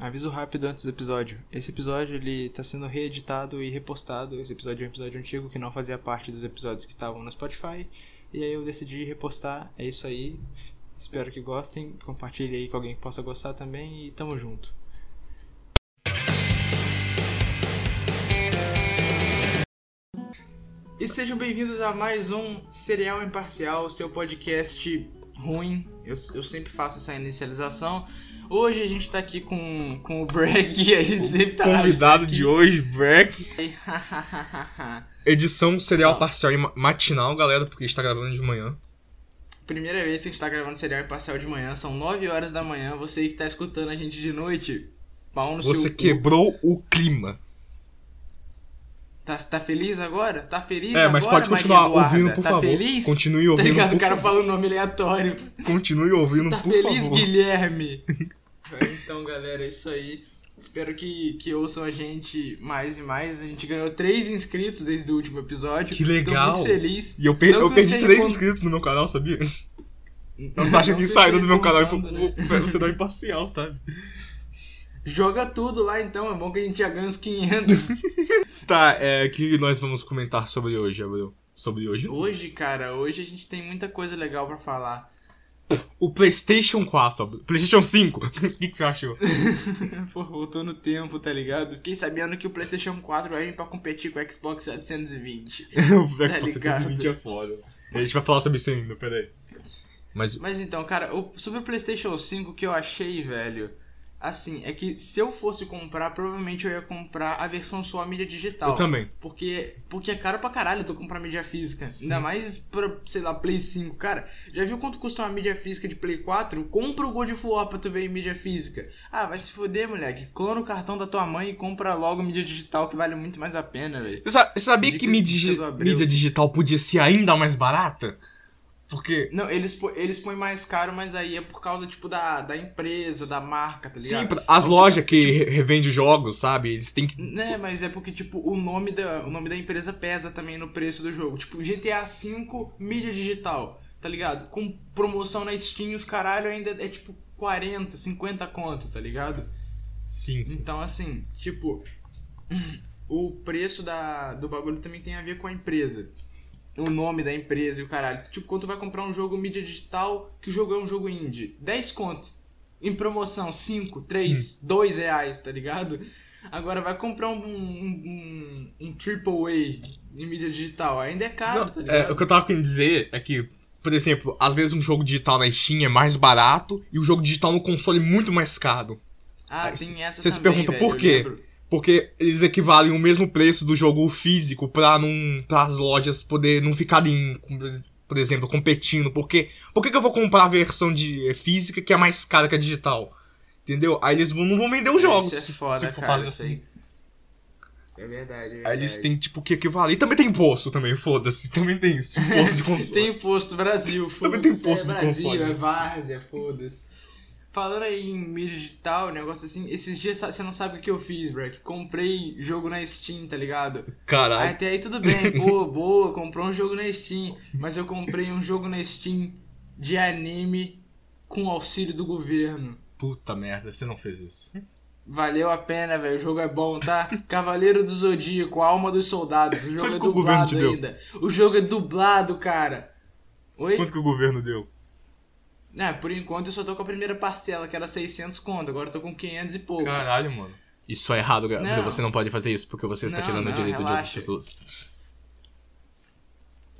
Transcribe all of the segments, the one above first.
Aviso rápido antes do episódio. Esse episódio ele tá sendo reeditado e repostado. Esse episódio é um episódio antigo que não fazia parte dos episódios que estavam no Spotify. E aí eu decidi repostar. É isso aí. Espero que gostem. Compartilhe aí com alguém que possa gostar também e tamo junto. E sejam bem-vindos a mais um Serial Imparcial, seu podcast ruim. Eu, eu sempre faço essa inicialização. Hoje a gente tá aqui com, com o Breck, a gente sempre tá. Convidado de hoje, Breck. Primeira Edição serial Só. parcial e ma- matinal, galera, porque a gente tá gravando de manhã. vez que a gente tá gravando Serial Imparcial de manhã, são 9 horas da manhã. Você que tá escutando a gente de noite, pau no Você seu cu. quebrou o clima. Tá, tá feliz agora? Tá feliz É, agora, mas pode continuar ouvindo, por tá favor. feliz? Continue Tá ouvindo, ligado? por O cara favor. fala o nome aleatório. Continue ouvindo, Tá por feliz, favor. Guilherme? então, galera, é isso aí. Espero que, que ouçam a gente mais e mais. A gente ganhou 3 inscritos desde o último episódio. Que legal. Tô muito feliz. E eu, per- Não eu perdi seja 3 quando- inscritos no meu canal, sabia? Eu acho que Não saíram seja do meu canal e foi né? você dar imparcial, tá? Joga tudo lá então, é bom que a gente já ganha uns 500. Tá, é, o que nós vamos comentar sobre hoje, Abreu? Sobre hoje? hoje, cara, hoje a gente tem muita coisa legal pra falar. O PlayStation 4, Abreu. PlayStation 5. O que, que você achou? Pô, voltou no tempo, tá ligado? Fiquei sabendo que o PlayStation 4 vai vir pra competir com o Xbox 720. o Xbox ligado? 320 é foda. A gente vai falar sobre isso ainda, peraí. Mas Mas então, cara, sobre o PlayStation 5 o que eu achei, velho, assim, é que se eu fosse comprar, provavelmente eu ia comprar a versão só a mídia digital. eu também. Porque, porque é caro pra caralho tu comprar mídia física. Sim. Ainda mais pra, sei lá, Play 5. Cara, já viu quanto custa uma mídia física de Play 4? Compra o God of War pra tu ver em mídia física. Ah, vai se foder, moleque. Clona o cartão da tua mãe e compra logo mídia digital que vale muito mais a pena, velho. Você sa- sabia Dica- que mídia, mídia digital podia ser ainda mais barata? Porque. Não, eles, eles põem mais caro, mas aí é por causa, tipo, da, da empresa, da marca, tá ligado? Sim, as Então, lojas que re- revendem jogos, sabe? Eles têm que. Né, mas é porque, tipo, o nome, da, o nome da empresa pesa também no preço do jogo. Tipo, GTA V, mídia digital, tá ligado? Com promoção na Steam, os caralho ainda é tipo 40, 50 conto, tá ligado? Sim, sim. Então, assim, tipo, o preço da, do bagulho também tem a ver com a empresa. O nome da empresa e o caralho. Tipo, quando tu vai comprar um jogo mídia digital, que o jogo é um jogo indie, 10 conto. Em promoção, 5, 3, 2 reais, tá ligado? Agora vai comprar um, um, um, um AAA em mídia digital, ainda é caro, Não, tá é, ligado? o que eu tava querendo dizer é que, por exemplo, às vezes um jogo digital na Steam é mais barato e o jogo digital no console é muito mais caro. Ah, aí tem essa você se pergunta velho, por quê? Porque eles equivalem o mesmo preço do jogo físico pra não para as lojas poder não ficarem, por exemplo, competindo. Porque por que, que eu vou comprar a versão de física que é mais cara que a digital? Entendeu? Aí eles não vão vender os jogos. Isso é foda, se for cara, fazer assim. É verdade, é verdade. Aí eles têm tipo que equivaler. E também tem imposto também, foda-se. Também tem isso. Imposto de console. Tem imposto Brasil, Também tem foda-se, imposto é de Brasil, console. é várzea, foda-se. Falando aí em mídia digital, negócio assim, esses dias você não sabe o que eu fiz, Breck. Comprei jogo na Steam, tá ligado? Aí, Caralho. até aí tudo bem, pô, boa, comprou um jogo na Steam. Mas eu comprei um jogo na Steam de anime com auxílio do governo. Puta merda, você não fez isso. Valeu a pena, velho. O jogo é bom, tá? Cavaleiro do Zodíaco, Alma dos Soldados. O jogo Quanto é dublado deu? ainda. O jogo é dublado, cara. Oi? Quanto que o governo deu? É, por enquanto eu só tô com a primeira parcela, que era 600 conto. Agora eu tô com 500 e pouco. Caralho, mano. Isso é errado, Gabriel. Não. Você não pode fazer isso porque você está Não, tirando não, o direito de outras relaxa. pessoas.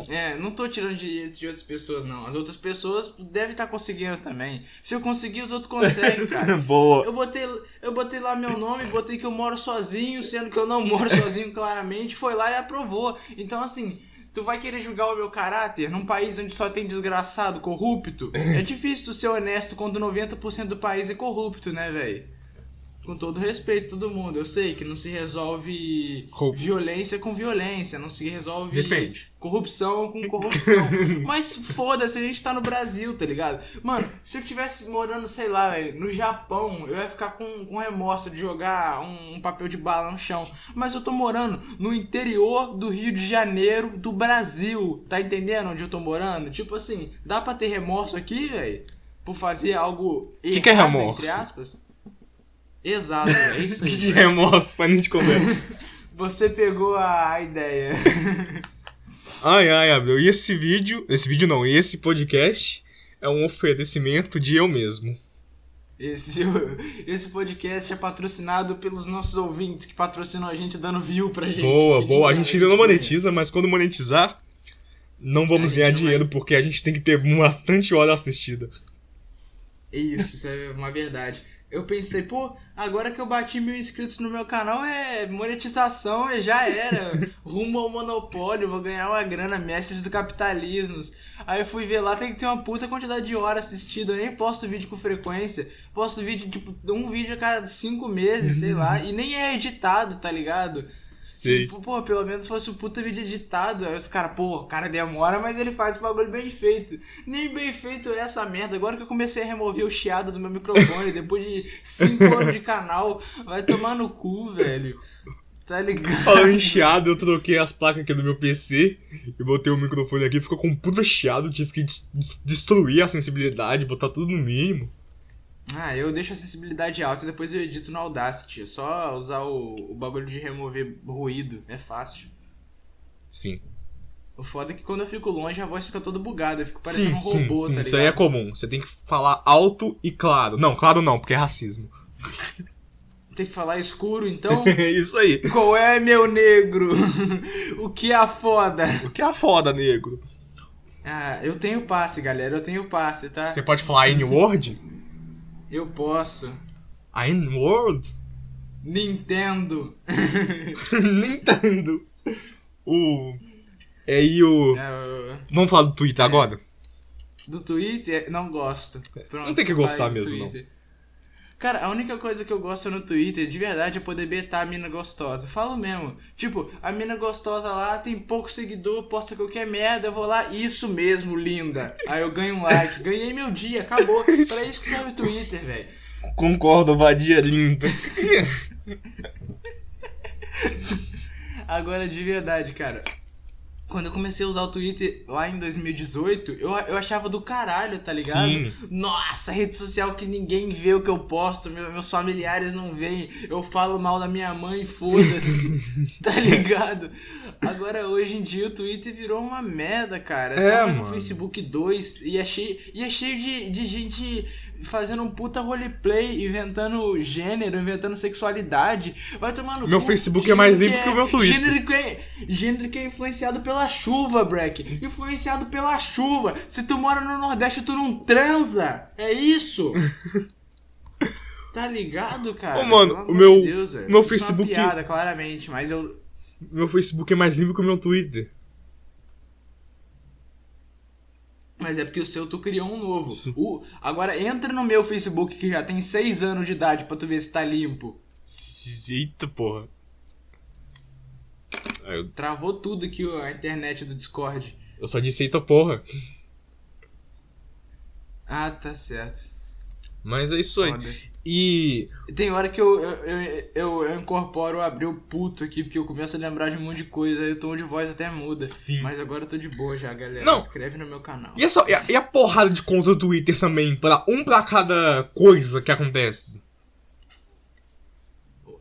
É, não tô tirando direitos de outras pessoas, não. As outras pessoas devem estar conseguindo também. Se eu conseguir, os outros conseguem, cara. Boa. Eu botei, eu botei lá meu nome, botei que eu moro sozinho, sendo que eu não moro sozinho, claramente. Foi lá e aprovou. Então, assim, tu vai querer julgar o meu caráter num país onde só tem desgraçado, corrupto? É difícil tu ser honesto quando 90% do país é corrupto, né, velho? Com todo respeito, todo mundo. Eu sei que não se resolve Roubo. violência com violência, não se resolve Depende. corrupção com corrupção. Mas foda-se, a gente tá no Brasil, tá ligado? Mano, se eu tivesse morando, sei lá, no Japão, eu ia ficar com, com remorso de jogar um, um papel de bala no chão. Mas eu tô morando no interior do Rio de Janeiro, do Brasil. Tá entendendo onde eu tô morando? Tipo assim, dá pra ter remorso aqui, velho? Por fazer algo Que que é errado, remorso? entre aspas? Exato, é isso aí. Que remorso, pra de conversa. Você pegou a ideia. Ai, ai, Abel. E esse vídeo. Esse vídeo não, esse podcast é um oferecimento de eu mesmo. Esse, esse podcast é patrocinado pelos nossos ouvintes que patrocinam a gente dando view pra gente. Boa, boa. A gente ainda não ganha. monetiza, mas quando monetizar, não vamos gente ganhar dinheiro porque a gente tem que ter bastante hora assistida. Isso, isso é uma verdade. Eu pensei, pô, agora que eu bati mil inscritos no meu canal é monetização e já era. Rumo ao monopólio, vou ganhar uma grana, mestres do capitalismo. Aí eu fui ver lá, tem que ter uma puta quantidade de horas assistidas. Eu nem posto vídeo com frequência. Posto vídeo, tipo, um vídeo a cada cinco meses, sei lá. E nem é editado, tá ligado? Tipo, pô, pelo menos fosse um puta vídeo editado. Aí os caras, pô, o cara demora, mas ele faz o bagulho bem feito. Nem bem feito é essa merda. Agora que eu comecei a remover o chiado do meu microfone, depois de 5 anos de canal, vai tomar no cu, velho. Tá ligado? Falando em chiado, eu troquei as placas aqui do meu PC e botei o microfone aqui, ficou com um puta chiado, tive que des- destruir a sensibilidade, botar tudo no mínimo. Ah, eu deixo a sensibilidade alta e depois eu edito no Audacity. É só usar o, o bagulho de remover ruído. É fácil. Sim. O foda é que quando eu fico longe a voz fica toda bugada. Eu fico parecendo Sim, um sim, robô, sim. tá Isso aí é comum. Você tem que falar alto e claro. Não, claro não, porque é racismo. Tem que falar escuro, então. É isso aí. Qual é, meu negro? o que é foda? O que é foda, negro? Ah, eu tenho passe, galera. Eu tenho passe, tá? Você pode falar N-word? Eu posso. A N-word? Nintendo. Nintendo. O. É aí o. É, Vamos falar do Twitter agora? do Twitter, não gosto. Pronto, Não tem que gostar mesmo, Twitter. Cara, a única coisa que eu gosto no Twitter, de verdade, é poder betar a mina gostosa. Falo mesmo. Tipo, a mina gostosa lá tem pouco seguidor, posta qualquer merda, eu vou lá, isso mesmo, linda. Aí eu ganho um like. Ganhei meu dia, acabou. Pra isso que serve o Twitter, velho. Concordo, vadia limpa. Agora, de verdade, cara. Quando eu comecei a usar o Twitter lá em 2018, eu, eu achava do caralho, tá ligado? Sim. Nossa, rede social que ninguém vê o que eu posto, meu- meus familiares não veem, eu falo mal da minha mãe, foda-se, tá ligado? Agora, hoje em dia, o Twitter virou uma merda, cara. É, É, só mais um mano. Facebook 2 e é cheio, e é cheio de, de gente fazendo um puta roleplay, inventando gênero, inventando sexualidade. Vai tomar no Meu cu. Facebook é mais limpo que o meu Twitter. Gênero que, é, gênero que é influenciado pela chuva, Breck. Influenciado pela chuva. Se tu mora no Nordeste, tu não transa. É isso. Tá ligado, cara? Ô, mano, o meu- de Deus, meu Isso é uma Facebook- piada, claramente, mas eu. Meu Facebook é mais limpo que o meu Twitter. Mas é porque o seu tu criou um novo. O, agora entra no meu Facebook que já tem 6 anos de idade pra tu ver se tá limpo. Eita porra. Eu, Travou tudo aqui a internet do Discord. eu só disse eita porra. Ah, tá certo. Mas é isso aí. E. Tem hora que eu, eu, eu, eu, incorporo abrir o puto aqui, porque eu começo a lembrar de um monte de coisa, aí o tom de voz até muda. Sim. Mas agora eu tô de boa já, galera. Não. Inscreve no meu canal. E, essa, e, a, e a porrada de conta do Twitter também, pra, um pra cada coisa que acontece.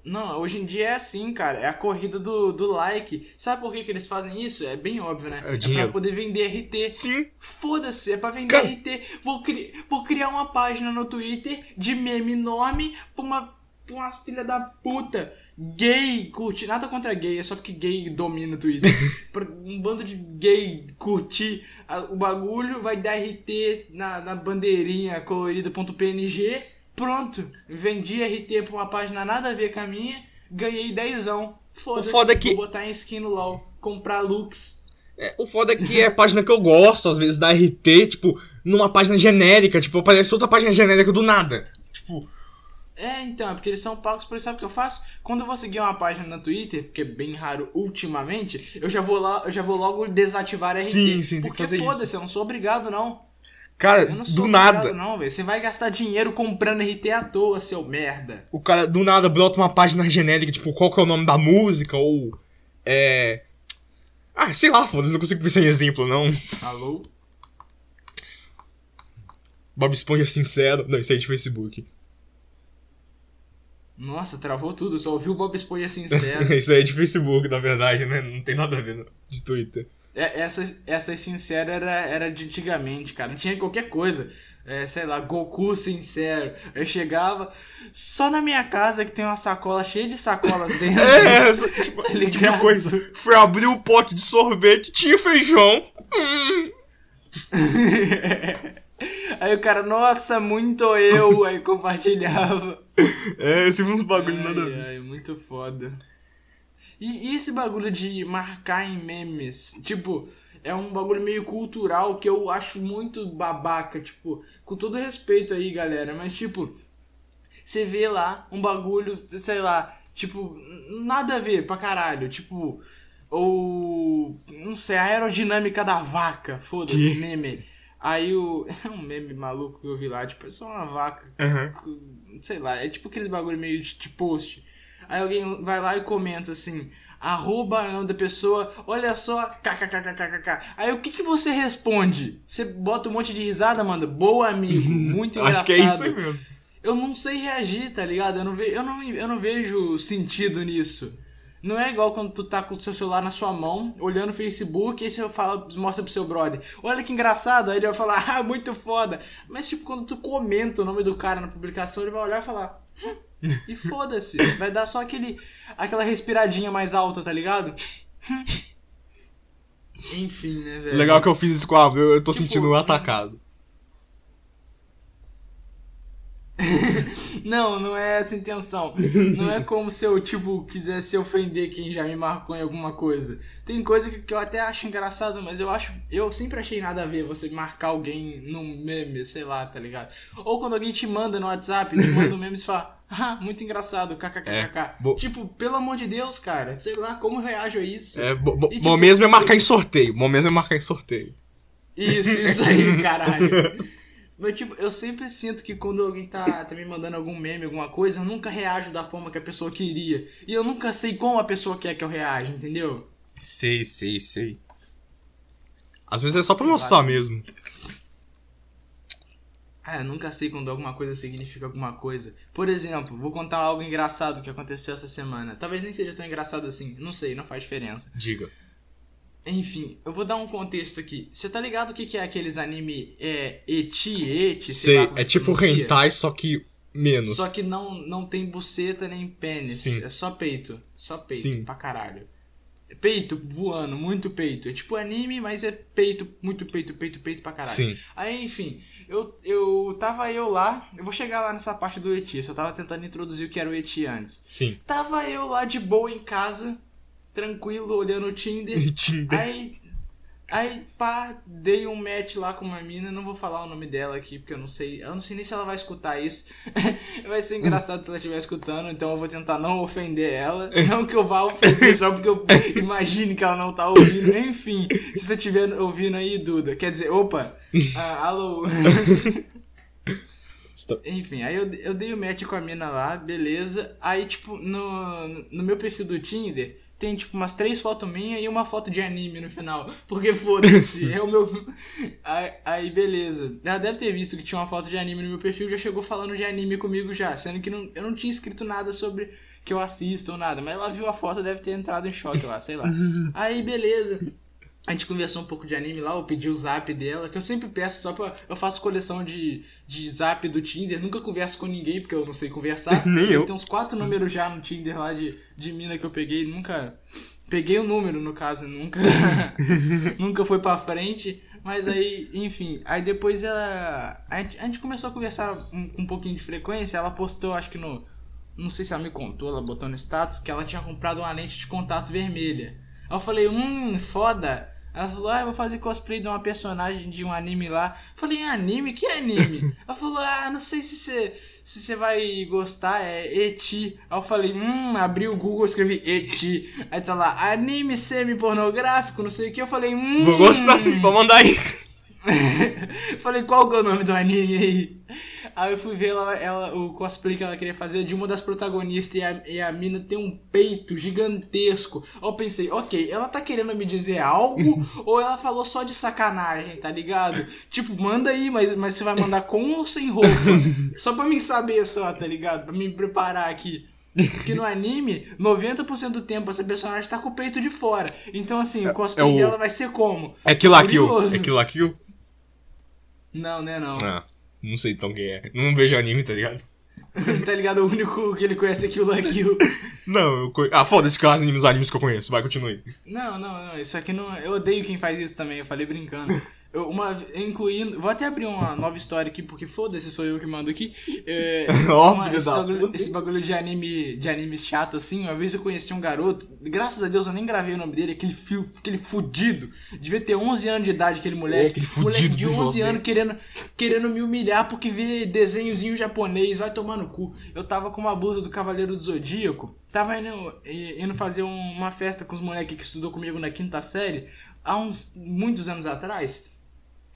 Não, hoje em dia é assim, cara. É a corrida do, do like. Sabe por que, que eles fazem isso? É bem óbvio, né? É dinheiro. pra poder vender RT. Sim. Foda-se, é pra vender RT. Vou, cri... Vou criar uma página no Twitter de meme nome pra, uma... pra umas filha da puta gay curtir. Nada contra gay, é só porque gay domina o Twitter. pra um bando de gay curtir o bagulho, vai dar RT na, na bandeirinha colorida.png. Pronto, vendi RT pra uma página nada a ver com a minha, ganhei dezão. Foda-se, foda é que- vou botar em skin no LOL, comprar looks. É, o foda é que é a página que eu gosto, às vezes, da RT, tipo, numa página genérica, tipo, aparece outra página genérica do nada. Tipo, É, então, é porque eles são pagos por isso. Sabe o que eu faço? Quando eu vou seguir uma página no Twitter, que é bem raro ultimamente, eu já vou lá, eu já vou logo desativar RT. Sim, sim, tem que porque fazer foda-se, eu não sou obrigado, não. Cara, do nada, não, velho. Você vai gastar dinheiro comprando RT à toa, seu merda. o cara do nada brota uma página genérica, tipo, qual que é o nome da música, ou. É. Ah, sei lá, foda-se, não consigo pensar em exemplo, não. Alô? Bob Esponja sincero. Não, isso aí é de Facebook. Nossa, travou tudo, só ouvi o Bob Esponja sincero. Isso aí é de Facebook, na verdade, né? Não tem nada a ver de Twitter. É, essa, essa sincera era, era de antigamente, cara. Não tinha qualquer coisa. É, sei lá, Goku sincero. Eu chegava só na minha casa que tem uma sacola cheia de sacolas dentro. É, essa, tipo, Tá tipo coisa. Fui abrir um pote de sorvete, tinha feijão. Hum. Aí o cara, nossa, muito eu. Aí compartilhava. É, esse uns bagulho ai, nada ai, muito foda. E, e esse bagulho de marcar em memes? Tipo, é um bagulho meio cultural que eu acho muito babaca. Tipo, com todo respeito aí, galera. Mas, tipo, você vê lá um bagulho, sei lá, tipo, nada a ver pra caralho. Tipo, ou. Não sei, a aerodinâmica da vaca. Foda-se, meme. Aí o. É um meme maluco que eu vi lá, tipo, é só uma vaca Aham. sei lá, é tipo aqueles bagulho meio de, de post. Aí alguém vai lá e comenta assim, arroba o nome da pessoa, olha só, kkkkkk. Aí o que que você responde? Você bota um monte de risada, manda, boa amigo, muito engraçado. Acho que é isso aí mesmo. Eu não sei reagir, tá ligado? Eu não, ve eu, não, eu não vejo sentido nisso. Não é igual quando tu tá com o seu celular na sua mão, olhando o Facebook, e aí você fala, mostra pro seu brother. Olha que engraçado, aí ele vai falar, ah, muito foda. Mas tipo, quando tu comenta o nome do cara na publicação, ele vai olhar e falar. "Hum", E foda-se. Vai dar só aquele. aquela respiradinha mais alta, tá ligado? Enfim, né, velho? Legal que eu fiz isso com a eu, eu tô Tipo, sentindo atacado. Não, não é essa a intenção. Não é como se eu, tipo, quisesse ofender quem já me marcou em alguma coisa. Tem coisa que, que eu até acho engraçado, mas eu acho. Eu sempre achei nada a ver você marcar alguém num meme, sei lá, tá ligado? Ou quando alguém te manda no WhatsApp, te manda um meme e fala, ah, muito engraçado, kkkk. É, Tipo, pelo amor de Deus, cara, sei lá, como eu reajo a isso? É, bo- bo- E, bom tipo, mesmo é marcar em sorteio. Bom mesmo é marcar em sorteio. Isso, isso aí, caralho. Mas, tipo, eu sempre sinto que quando alguém tá, tá me mandando algum meme, alguma coisa, eu nunca reajo da forma que a pessoa queria. E eu nunca sei como a pessoa quer que eu reaja, entendeu? Sei, sei, sei. Às vezes é só pra Sei mostrar mesmo. Ah, eu nunca sei quando alguma coisa significa alguma coisa. Por exemplo, vou contar algo engraçado que aconteceu essa semana. Talvez nem seja tão engraçado assim, não sei, não faz diferença. Diga. Enfim, eu vou dar um contexto aqui. Você tá ligado o que, que é aqueles anime é, eti, eti? sei lá Sei, como é tipo pronuncia? hentai, só que menos. Só que não, não tem buceta nem pênis. Sim. É só peito. Só peito. Sim. Pra caralho. Peito voando, muito peito. É tipo anime, mas é peito, muito peito, peito, peito pra caralho. Sim. Aí, enfim, eu, eu tava eu lá. Eu vou chegar lá nessa parte do Eti. Eu só tava tentando introduzir o que era o Eti antes. Sim. Tava eu lá de boa em casa, tranquilo, olhando o Tinder. Tinder. Aí, aí, pá, dei um match lá com uma mina, não vou falar o nome dela aqui, porque eu não sei, eu não sei nem se ela vai escutar isso. vai ser engraçado se ela estiver escutando, então eu vou tentar não ofender ela. Não que eu vá ofender, só porque eu imagine que ela não tá ouvindo. Enfim, se você estiver ouvindo aí, Duda, quer dizer, opa, ah, alô. Enfim, aí eu, eu dei o match com a mina lá, beleza. Aí, tipo, no, no meu perfil do Tinder, tem, tipo, umas três fotos minhas e uma foto de anime no final. Porque foda-se, é o meu. Aí, aí, beleza. Ela deve ter visto que tinha uma foto de anime no meu perfil e já chegou falando de anime comigo já. Sendo que não, eu não tinha escrito nada sobre que eu assisto ou nada. Mas ela viu a foto deve ter entrado em choque lá, sei lá. Aí, beleza. A gente conversou um pouco de anime lá, eu pedi o zap dela, que eu sempre peço só pra. Eu faço coleção de, de zap do Tinder, nunca converso com ninguém porque eu não sei conversar. Nem eu. Tem uns quatro números já no Tinder lá de, de mina que eu peguei, nunca. Peguei o número, no caso, nunca. nunca foi pra frente. Mas aí, enfim, aí depois ela. A gente, a gente começou a conversar um, um pouquinho de frequência, ela postou, acho que no. Não sei se ela me contou, ela botou no status que ela tinha comprado uma lente de contato vermelha. Aí eu falei, hum, foda. Ela falou, ah, eu vou fazer cosplay de uma personagem de um anime lá. Eu falei, anime? Que anime? Ela falou, ah, não sei se você se você vai gostar, é Eti. Aí eu falei, hum, abri o Google, escrevi Eti. Aí tá lá, anime semi-pornográfico, não sei o que. Eu falei, hum. Vou gostar sim, vou mandar aí. Falei, qual que é o nome do anime aí? Aí eu fui ver ela, ela, o cosplay que ela queria fazer de uma das protagonistas e a, e a mina tem um peito gigantesco. Aí eu pensei, ok, ela tá querendo me dizer algo ou ela falou só de sacanagem, tá ligado? Tipo, manda aí, mas, mas você vai mandar com ou sem roupa? só pra mim saber só, tá ligado? Pra me preparar aqui. Porque no anime, 90% do tempo essa personagem tá com o peito de fora. Então, assim, o cosplay é o- dela vai ser como? É Kill la Kill. É Kill la Kill? Não, né, não. Ah, não sei então quem é. Não vejo anime, tá ligado? tá ligado? O único que ele conhece é Kill la Kill. Não, eu conheço. Ah, foda-se que anime os animes que eu conheço. Vai, continue. Não, não, não. Isso aqui não. Eu odeio quem faz isso também. Eu falei brincando. Eu, uma, incluindo. Vou até abrir uma nova história aqui, porque foda-se, sou eu que mando aqui. É, Ó, uma- esse, bagulho, esse bagulho de anime, de anime chato, assim. Uma vez eu conheci um garoto. Graças a Deus eu nem gravei o nome dele. Aquele, fio, aquele fudido. Devia ter 11 anos de idade, aquele moleque. É, aquele moleque de do 11 José. anos querendo, querendo me humilhar porque vê desenhozinho japonês. Vai tomar no cu. Eu tava com uma blusa do Cavaleiro do Zodíaco. Tava indo, indo fazer um- uma festa com os moleques que estudou comigo na quinta série. Há uns muitos anos atrás.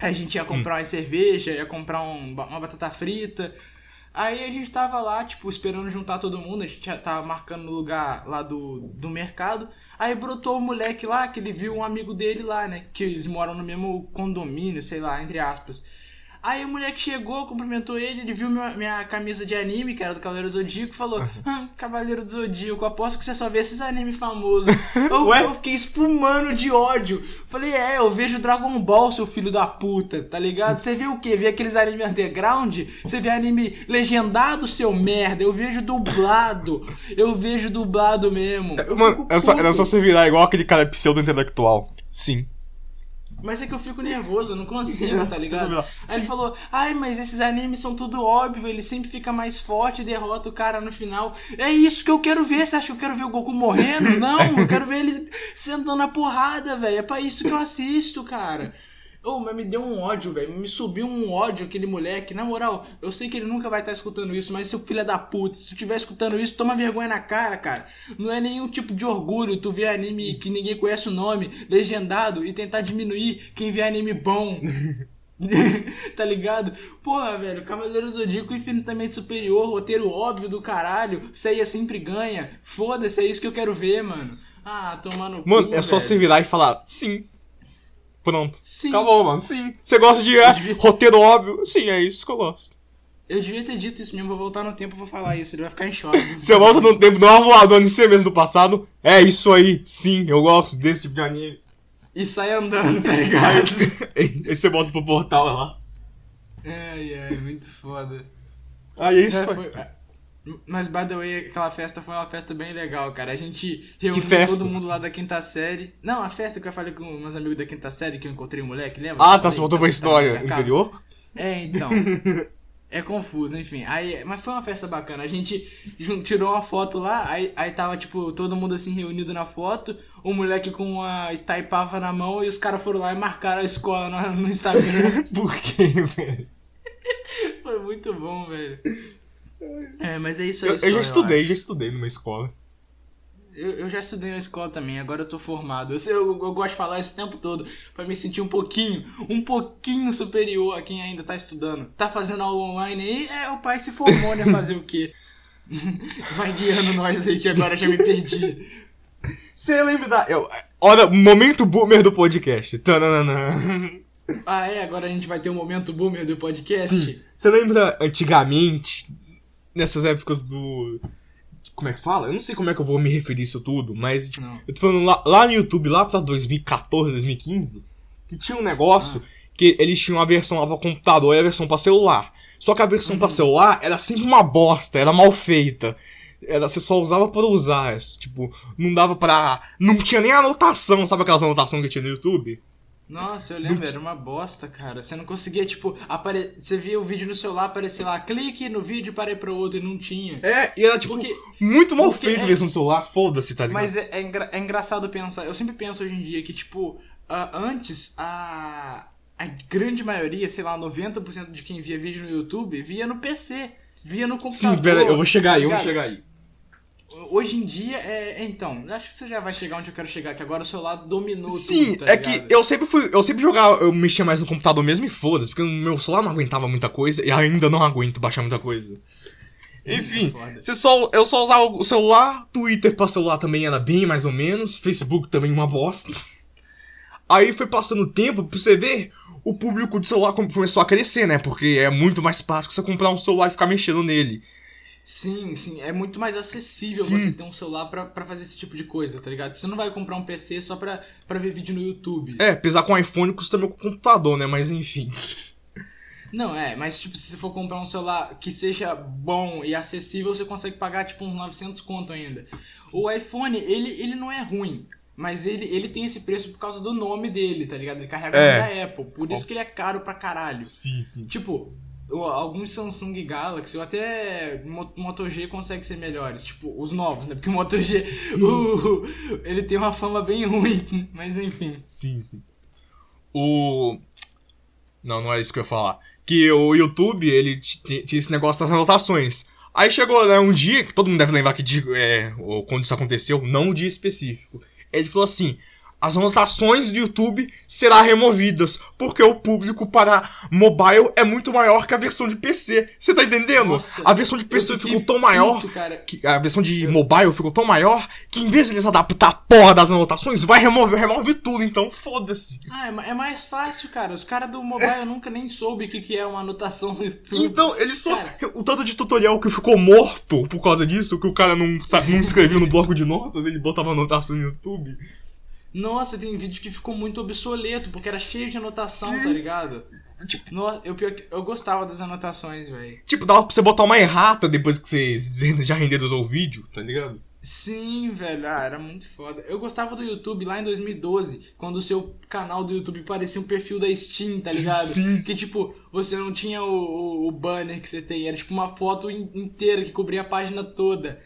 A gente ia comprar uma cerveja, ia comprar um uma batata frita. Aí a gente tava lá, tipo, esperando juntar todo mundo. A gente já tava marcando no lugar lá do, do mercado. Aí brotou o moleque lá, que ele viu um amigo dele lá, né? Que eles moram no mesmo condomínio, sei lá, entre aspas. Aí o moleque chegou, cumprimentou ele, ele viu minha, minha camisa de anime, que era do Cavaleiro do Zodíaco, e falou: hum, Cavaleiro do Zodíaco, aposto que você só vê esses animes famosos. eu, eu fiquei espumando de ódio. Falei, é, eu vejo Dragon Ball, seu filho da puta, tá ligado? Você vê o quê? Vê aqueles anime underground? Você vê anime legendado, seu merda? Eu vejo dublado. Eu vejo dublado mesmo. Eu Mano, era só, era puto. só você virar igual aquele cara pseudo-intelectual. Sim. Mas é que eu fico nervoso, eu não consigo, tá ligado? Aí Sim. ele falou, ai, mas esses animes são tudo óbvio, ele sempre fica mais forte e derrota o cara no final. É isso que eu quero ver, você acha que eu quero ver o Goku morrendo? Não, eu quero ver ele sentando na porrada, velho. É pra isso que eu assisto, cara. Ô, mas me deu um ódio, velho. Me subiu um ódio aquele moleque. Na moral, eu sei que ele nunca vai estar escutando isso, mas seu filho da puta, se tu estiver escutando isso, toma vergonha na cara, cara. Não é nenhum tipo de orgulho tu ver anime que ninguém conhece o nome, legendado, e tentar diminuir quem vê anime bom. tá ligado? Porra, velho, Cavaleiro Zodíaco infinitamente superior, roteiro óbvio do caralho, Seiya sempre ganha. Foda-se, é isso que eu quero ver, mano. Ah, tomar no Mano, cu, é só velho. você virar e falar sim. Pronto. Sim. Acabou, mano. Sim. Você gosta de é, devia- roteiro óbvio? Sim, é isso que eu gosto. Eu devia ter dito isso mesmo, vou voltar no tempo e vou falar isso, ele vai ficar em choque. Você volta no tempo, dá uma voadora em você mesmo do passado. É isso aí. Sim, eu gosto desse tipo de anime. E sai andando, tá ligado? Aí você volta pro portal lá. ai, ai, muito foda. Aí é isso É, foi- Mas, by the way, aquela festa foi uma festa bem legal, cara. A gente reuniu todo mundo lá da quinta série. Não, a festa que eu falei com meus amigos da quinta série, que eu encontrei o moleque, lembra? Ah, tá, você voltou pra tava- história na minha casa. anterior? É, então. É confuso, enfim. Aí, mas foi uma festa bacana. A gente tirou uma foto lá, aí, aí tava, tipo, todo mundo assim reunido na foto, o moleque com a Itaipava na mão e os caras foram lá e marcaram a escola no, no Instagram. Por quê, velho? foi muito bom, velho. É, mas é isso aí. Eu, eu já estudei, já estudei numa escola. Eu, eu já estudei na escola também, agora eu tô formado. Eu, eu, eu gosto de falar isso o tempo todo pra me sentir um pouquinho, um pouquinho superior a quem ainda tá estudando. Tá fazendo aula online aí, é, o pai se formou, né? Fazer o quê? Vai guiando nós aí que agora já me perdi. Você lembra da. Eu, olha, momento boomer do podcast. Tananana. Ah, é? Agora a gente vai ter um momento boomer do podcast? Sim. Você lembra antigamente, nessas épocas do. Como é que fala? Eu não sei como é que eu vou me referir isso tudo, mas tipo, eu tô falando lá, lá no YouTube, lá pra 2014, 2015, que tinha um negócio que eles tinham a versão lá pra computador e a versão pra celular. Só que a versão pra Uhum. celular era sempre uma bosta, era mal feita. Era, você só usava pra usar, tipo, não dava pra. Não tinha nem anotação, sabe aquelas anotações que tinha no YouTube? Nossa, eu lembro, era uma bosta, cara. Você não conseguia, tipo, apare... você via o vídeo no celular, aparecia lá, clique no vídeo para ir pro outro e não tinha. É, e era tipo Porque muito mal porque feito é- versão do celular, foda-se, tá ligado? Mas é, é engra- é engraçado pensar, eu sempre penso hoje em dia que, tipo, ah, antes a, a grande maioria, sei lá, 90% de quem via vídeo no YouTube via no PC, via no computador. Sim, pera, eu vou chegar aí, eu vou ligado? chegar aí. Hoje em dia, é, então, acho que você já vai chegar onde eu quero chegar, que agora o celular dominou Sim, tudo, tá é ligado? que eu sempre fui. Eu sempre jogava, eu mexia mais no computador mesmo e foda-se, porque o meu celular não aguentava muita coisa e ainda não aguento baixar muita coisa. Enfim, você só, eu só usava o celular, Twitter pra celular também era bem mais ou menos, Facebook também uma bosta. Aí foi passando o tempo, pra você ver, o público de celular come- começou a crescer, né? Porque é muito mais prático você comprar um celular e ficar mexendo nele. Sim, sim, é muito mais acessível Sim. você ter um celular pra, pra fazer esse tipo de coisa, tá ligado? Você não vai comprar um PC só pra, pra ver vídeo no YouTube. É, apesar com o iPhone custa meu computador, né? Mas enfim. Não, é, mas tipo, se você for comprar um celular que seja bom e acessível, você consegue pagar tipo uns 900 conto ainda. O iPhone, ele, ele não é ruim, mas ele, ele tem esse preço por causa do nome dele, tá ligado? Ele carrega É. da Apple, por isso que ele é caro pra caralho. Sim, sim. Tipo, alguns Samsung Galaxy ou até Mo- Moto G conseguem ser melhores. Tipo, os novos, né? Porque o Moto G, o- ele tem uma fama bem ruim, mas enfim. Sim, sim. O. Não, não é isso que eu ia falar. Que o YouTube, ele tinha esse negócio das anotações. Aí chegou, né, um dia, que todo mundo deve lembrar que é, quando isso aconteceu, não um dia específico. Ele falou assim: as anotações do YouTube serão removidas, porque o público para mobile é muito maior que a versão de PC. Você tá entendendo? Nossa, a versão de Eu PC ficou tão maior puto, que a versão de mobile ficou tão maior que em vez de eles adaptar a porra das anotações, vai remover, remove tudo, então foda-se. Ah, é é mais fácil, cara. Os caras do mobile eu nunca nem soube o que, que é uma anotação no YouTube. Então, ele só. Cara. O tanto de tutorial que ficou morto por causa disso, que o cara não, sabe, não escreveu no bloco de notas, ele botava anotação no YouTube. Nossa, tem vídeo que ficou muito obsoleto, porque era cheio de anotação, Sim. tá ligado? Tipo- Nossa, eu, eu gostava das anotações, velho. Tipo, dava pra você botar uma errata depois que você já renderizou o vídeo, tá ligado? Sim, velho, ah, era muito foda. Eu gostava do YouTube lá em 2012, quando o seu canal do YouTube parecia um perfil da Steam, tá ligado? Sim. Que tipo, você não tinha o, o- o banner que você tem, era tipo uma foto in- inteira que cobria a página toda.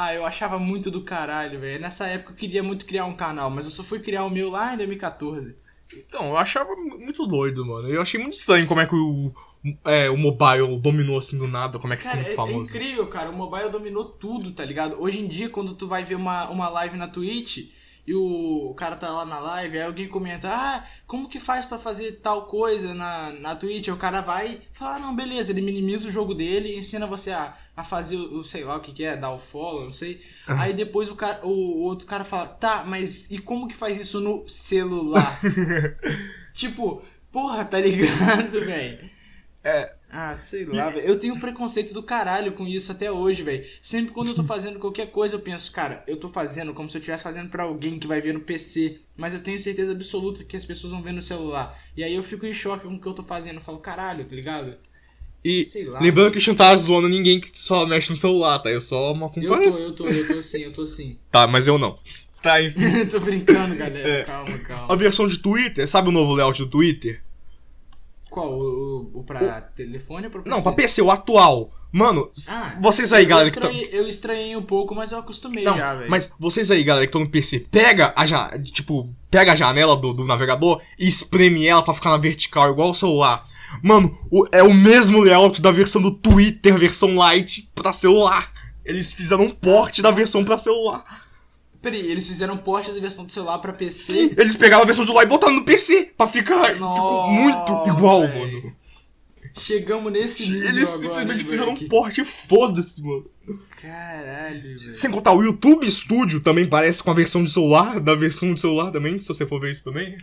Ah, eu achava muito do caralho, velho. Nessa época eu queria muito criar um canal, mas eu só fui criar o meu lá em 2014. Então, eu achava muito doido, mano. Eu achei muito estranho como é que o, é, o mobile dominou assim do nada, como é que Cara, ficou é, muito é famoso. incrível, cara. O mobile dominou tudo, tá ligado? Hoje em dia, quando tu vai ver uma, uma live na Twitch e o, cara tá lá na live, aí alguém comenta, ah, como que faz pra fazer tal coisa na, na Twitch? Aí o cara vai e fala, ah, não, beleza, ele minimiza o jogo dele e ensina você a, a fazer o, sei lá o que que é, dar o follow, não sei. Ah. Aí depois o, cara, o, o outro cara fala, tá, mas e como que faz isso no celular? tipo, porra, tá ligado, velho? É. Ah, sei lá, velho. Eu tenho preconceito do caralho com isso até hoje, velho. Sempre quando eu tô fazendo qualquer coisa, eu penso, cara, eu tô fazendo como se eu estivesse fazendo pra alguém que vai ver no PC. Mas eu tenho certeza absoluta que as pessoas vão ver no celular. E aí eu fico em choque com o que eu tô fazendo. Eu falo, caralho, tá ligado? E lá. lembrando que a gente não tá zoando ninguém que só mexe no celular, tá? Eu só uma Eu tô, comparação. eu tô, eu tô sim, eu tô sim. Tá, mas eu não. Tá, enfim. tô brincando, galera. É. Calma, A calma. versão de Twitter, sabe o novo layout do Twitter? Qual? O, o, o pra telefone ou pra PC? Não, pra PC, o atual. Mano, Ah, vocês aí, galera, que estão. estranhei, eu estranhei um pouco, mas eu acostumei Não, já, velho. mas vocês aí, galera, que estão no PC, pega a ja... tipo, pega a janela do, do navegador e espreme ela pra ficar na vertical, igual o celular. Mano, o- é o mesmo layout da versão do Twitter, versão light, pra celular. Eles fizeram um porte da versão pra celular. Peraí, eles fizeram um porte da versão do celular pra PC. Sim, eles pegaram a versão de lá e botaram no PC, pra ficar. ficou muito igual, véi. mano. Chegamos nesse nível Eles agora, simplesmente hein, fizeram um porte, foda-se, mano. Caralho, velho. Sem contar, o YouTube Studio também parece com a versão de celular, da versão de celular também, se você for ver isso também.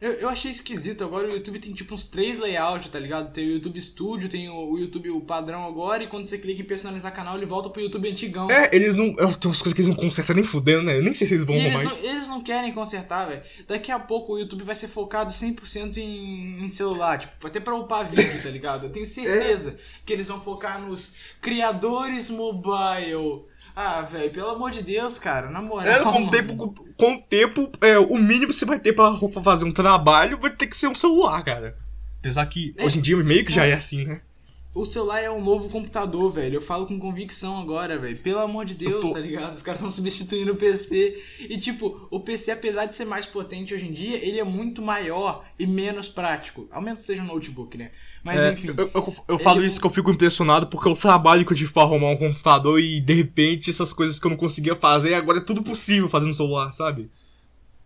Eu, eu achei esquisito, agora o YouTube tem tipo uns três layouts, tá ligado? Tem o YouTube Studio, tem o, o YouTube o padrão agora, e quando você clica em personalizar canal, ele volta pro YouTube antigão. É, eles não. é, Tem umas coisas que eles não consertam nem fudendo, né? Eu nem sei se eles vão eles mais. não, eles não querem consertar, velho. Daqui a pouco o YouTube vai ser focado 100% em, em celular, tipo, até pra upar vídeo, tá ligado? Eu tenho certeza que eles vão focar nos criadores mobile. Ah, velho, pelo amor de Deus, cara, na moral. É, com o tempo, com, o tempo, é, o mínimo que você vai ter pra, pra fazer um trabalho vai ter que ser um celular, cara. Apesar que É. hoje em dia meio que já é assim, né? O celular é um novo computador, velho. Eu falo com convicção agora, velho. Pelo amor de Deus, tô- tá ligado? Os caras estão substituindo o PC. E, tipo, o PC, apesar de ser mais potente hoje em dia, ele é muito maior e menos prático. Ao menos seja um notebook, né? Mas, É, enfim. Eu, eu- eu falo Ele- isso que eu fico impressionado porque o trabalho que eu tive pra arrumar um computador e de repente essas coisas que eu não conseguia fazer, agora é tudo possível fazer no celular, sabe?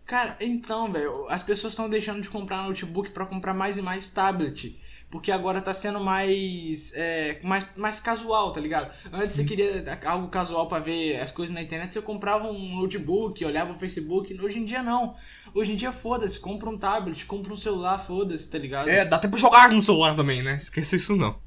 Cara, então, velho, as pessoas estão deixando de comprar notebook pra comprar mais e mais tablet. Porque agora tá sendo mais, é, mais, mais casual, tá ligado? Antes você queria algo casual pra ver as coisas na internet, você comprava um notebook, olhava o Facebook. Hoje em dia não. Hoje em dia foda-se, compra um tablet, compra um celular, foda-se, tá ligado? É, dá até pra jogar no celular também, né? Esqueça isso não.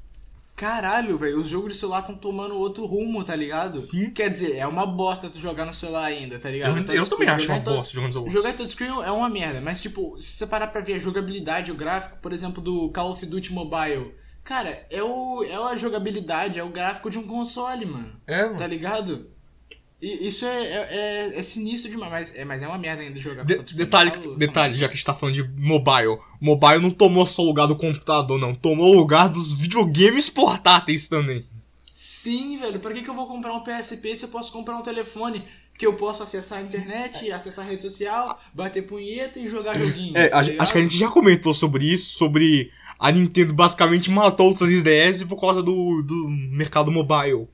Caralho, velho, os jogos de celular estão tomando outro rumo, tá ligado? Sim. Quer dizer, é uma bosta tu jogar no celular ainda, tá ligado? Eu, Touchscreen, eu também acho uma bosta jogando no celular. Jogar touchscreen é uma merda, mas tipo, se você parar pra ver a jogabilidade, o gráfico, por exemplo, do Call of Duty Mobile, cara, é, o, é a jogabilidade, é o gráfico de um console, mano. É, Tá ligado? Isso é, é, é- é sinistro demais, mas é, mas é uma merda ainda jogar De- detalhe, louco, detalhe, já que a gente tá falando de mobile. Mobile não tomou só o lugar do computador, não. Tomou o lugar dos videogames portáteis também. Sim, velho, pra que, que eu vou comprar um PSP se eu posso comprar um telefone? Que eu posso acessar a internet, acessar a rede social, bater punheta e jogar joguinho. É, tá acho que a gente já comentou sobre isso, sobre a Nintendo basicamente matou o 3DS por causa do, do mercado mobile.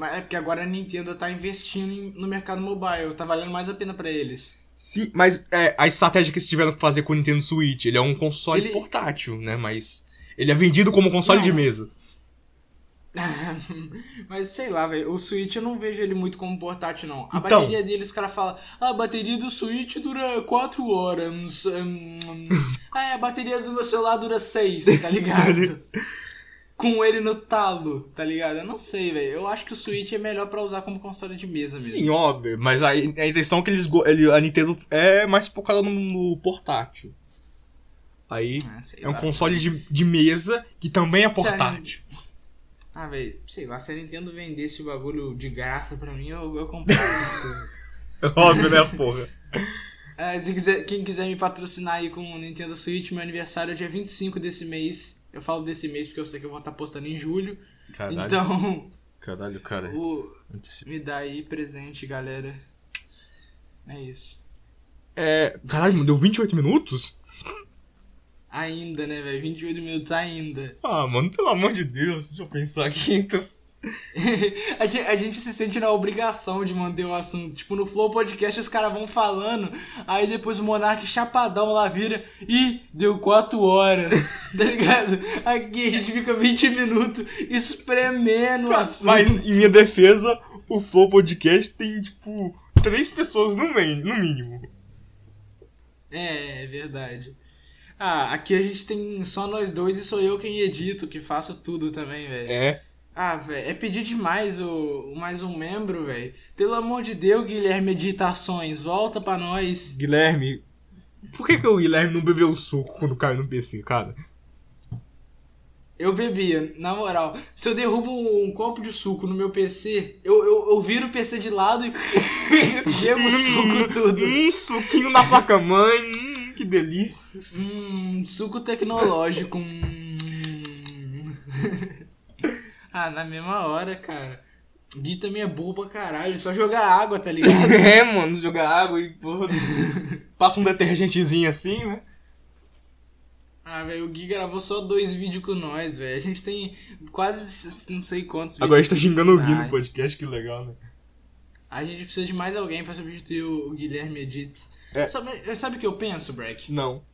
Mas é porque agora a Nintendo tá investindo em- no mercado mobile, tá valendo mais a pena pra eles. Sim, mas é, a estratégia que eles tiveram que fazer com o Nintendo Switch, ele é um console Ele- portátil, né? Mas ele é vendido como console Não. de mesa. Mas sei lá, velho, o Switch eu não vejo ele muito como portátil, não. A Então. bateria dele, os caras falam, ah, a bateria do Switch dura 4 horas. hum, ah, é, a bateria do meu celular dura 6, tá ligado? Com ele no talo, tá ligado? Eu não sei, velho. Eu acho que o Switch é melhor pra usar como console de mesa mesmo. Sim, óbvio, mas a, a intenção é que eles, ele, a Nintendo é mais focada no, no portátil. Aí Ah, é um lá. console de, de mesa que também é portátil. Ah, velho, sei lá, se a Nintendo vendesse o bagulho de graça pra mim, eu, eu comprava. óbvio, né, porra? É, se quiser, quem quiser me patrocinar aí com o Nintendo Switch, meu aniversário é dia 25 desse mês. Eu falo desse mês porque eu sei que eu vou estar postando em julho. Caralho, Então, caralho, cara. o, me dá aí presente, galera. É isso. É, caralho, deu 28 minutos? Ainda, né, velho? 28 minutos ainda. Ah, mano, pelo amor de Deus, deixa eu pensar aqui, então. a, gente, a gente se sente na obrigação de manter o assunto. Tipo, no Flow Podcast os caras vão falando, aí depois o Monark chapadão lá vira e deu 4 horas, tá ligado? Aqui a gente fica 20 minutos espremendo o assunto. Mas, em minha defesa, o Flow Podcast tem, tipo, três pessoas no, main, no mínimo. É, é verdade. Ah, aqui a gente tem só nós dois e sou eu quem edito, que faço tudo também, velho. É. Ah, velho, é pedir demais o, mais um membro, velho. Pelo amor de Deus, Guilherme Editações, volta pra nós. Guilherme. Por que, que o Guilherme não bebeu suco quando caiu no PC, cara? Eu bebia, na moral. Se eu derrubo um copo de suco no meu PC, eu, eu, eu viro o PC de lado e bebo suco tudo. Hum, suquinho na placa-mãe. Hum, que delícia. Hum, suco tecnológico. Hum. ah, na mesma hora, cara. Gui também é burro pra caralho, só jogar água, tá ligado? É, mano, jogar água e porra. Passa um detergentezinho assim, né? Ah, velho, o Gui gravou só dois vídeos com nós, velho. A gente tem quase não sei quantos Agora a gente tá xingando o Gui no podcast, que legal, né? A gente precisa de mais alguém pra substituir o o Guilherme Edits. É. Sabe, sabe o que eu penso, Breck? Não.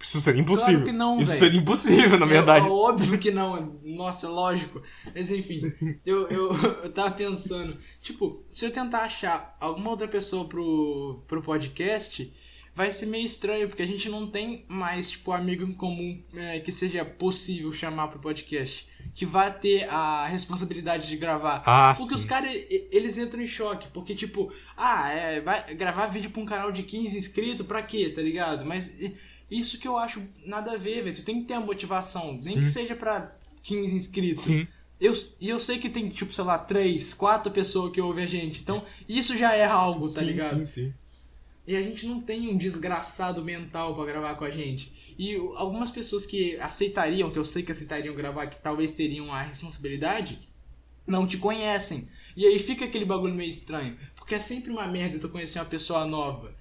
Isso seria impossível. Claro que não, Isso velho. seria impossível, na verdade. É, é óbvio que não, nossa, lógico. Mas enfim, eu, eu, eu tava pensando, tipo, se eu tentar achar alguma outra pessoa pro, pro podcast, vai ser meio estranho, porque a gente não tem mais, tipo, amigo em comum é, que seja possível chamar pro podcast. Que vai ter a responsabilidade de gravar. Ah, Porque os caras, eles entram em choque. Porque, tipo, ah, é, vai gravar vídeo pra um canal de 15 inscritos, pra quê, tá ligado? Mas isso que eu acho nada a ver, velho. Tu tem que ter a motivação. Nem Sim. que seja pra 15 inscritos. Sim. Eu, e eu sei que tem, tipo, sei lá, 3, 4 pessoas que ouvem a gente. Então, isso já é algo, tá sim, ligado? sim, sim. E a gente não tem um desgraçado mental pra gravar com a gente. E algumas pessoas que aceitariam, que eu sei que aceitariam gravar, que talvez teriam a responsabilidade, não te conhecem. E aí fica aquele bagulho meio estranho. Porque é sempre uma merda tu conhecer uma pessoa nova.